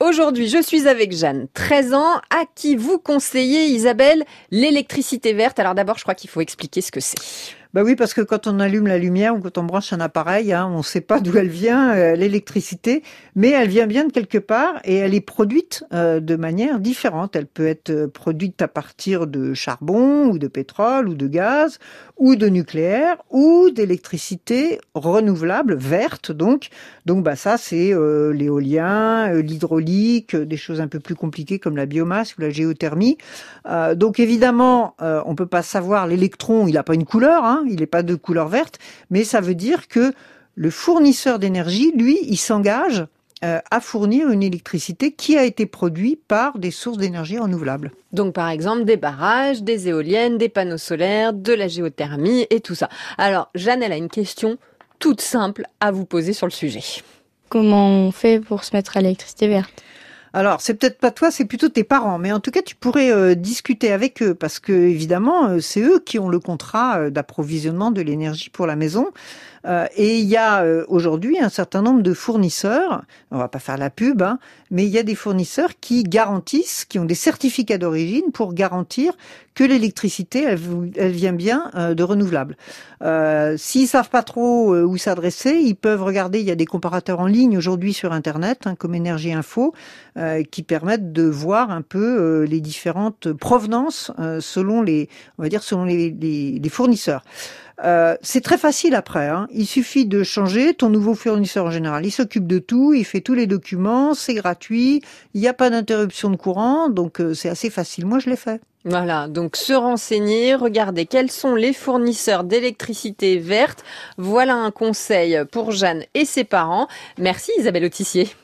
Aujourd'hui, je suis avec Jeanne, 13 ans, à qui vous conseillez, Isabelle, l'électricité verte. Alors d'abord, je crois qu'il faut expliquer ce que c'est. Bah oui, parce que quand on allume la lumière ou quand on branche un appareil, hein, on ne sait pas d'où elle vient, euh, l'électricité, mais elle vient bien de quelque part et elle est produite euh, de manière différente. Elle peut être euh, produite à partir de charbon ou de pétrole ou de gaz ou de nucléaire ou d'électricité renouvelable, verte donc. Donc bah ça c'est l'éolien, l'hydraulique, des choses un peu plus compliquées comme la biomasse ou la géothermie. donc évidemment, on peut pas savoir l'électron, il n'a pas une couleur. Hein, il n'est pas de couleur verte, mais ça veut dire que le fournisseur d'énergie, lui, il s'engage euh, à fournir une électricité qui a été produite par des sources d'énergie renouvelables. Donc par exemple des barrages, des éoliennes, des panneaux solaires, de la géothermie et tout ça. Alors Jeanne, elle a une question toute simple à vous poser sur le sujet. Comment on fait pour se mettre à l'électricité verte? Alors, c'est peut-être pas toi, c'est plutôt tes parents, mais en tout cas, tu pourrais euh, discuter avec eux parce que évidemment, euh, c'est eux qui ont le contrat euh, d'approvisionnement de l'énergie pour la maison. et il y a aujourd'hui un certain nombre de fournisseurs, on va pas faire la pub, hein, mais il y a des fournisseurs qui garantissent, qui ont des certificats d'origine pour garantir que l'électricité, elle, vient bien de renouvelables. Euh, S'ils savent pas trop où s'adresser, ils peuvent regarder. Il y a des comparateurs en ligne aujourd'hui sur Internet, hein, comme Énergie Info. Euh, qui permettent de voir un peu euh, les différentes provenances euh, selon les, on va dire selon les, les, fournisseurs. C'est très facile après. Hein. Il suffit de changer. Ton nouveau fournisseur en général, il s'occupe de tout, il fait tous les documents, c'est gratuit, il n'y a pas d'interruption de courant, donc c'est assez facile. Moi, je l'ai fait. Voilà, donc se renseigner, regarder quels sont les fournisseurs d'électricité verte. Voilà un conseil pour Jeanne et ses parents. Merci Isabelle Autissier.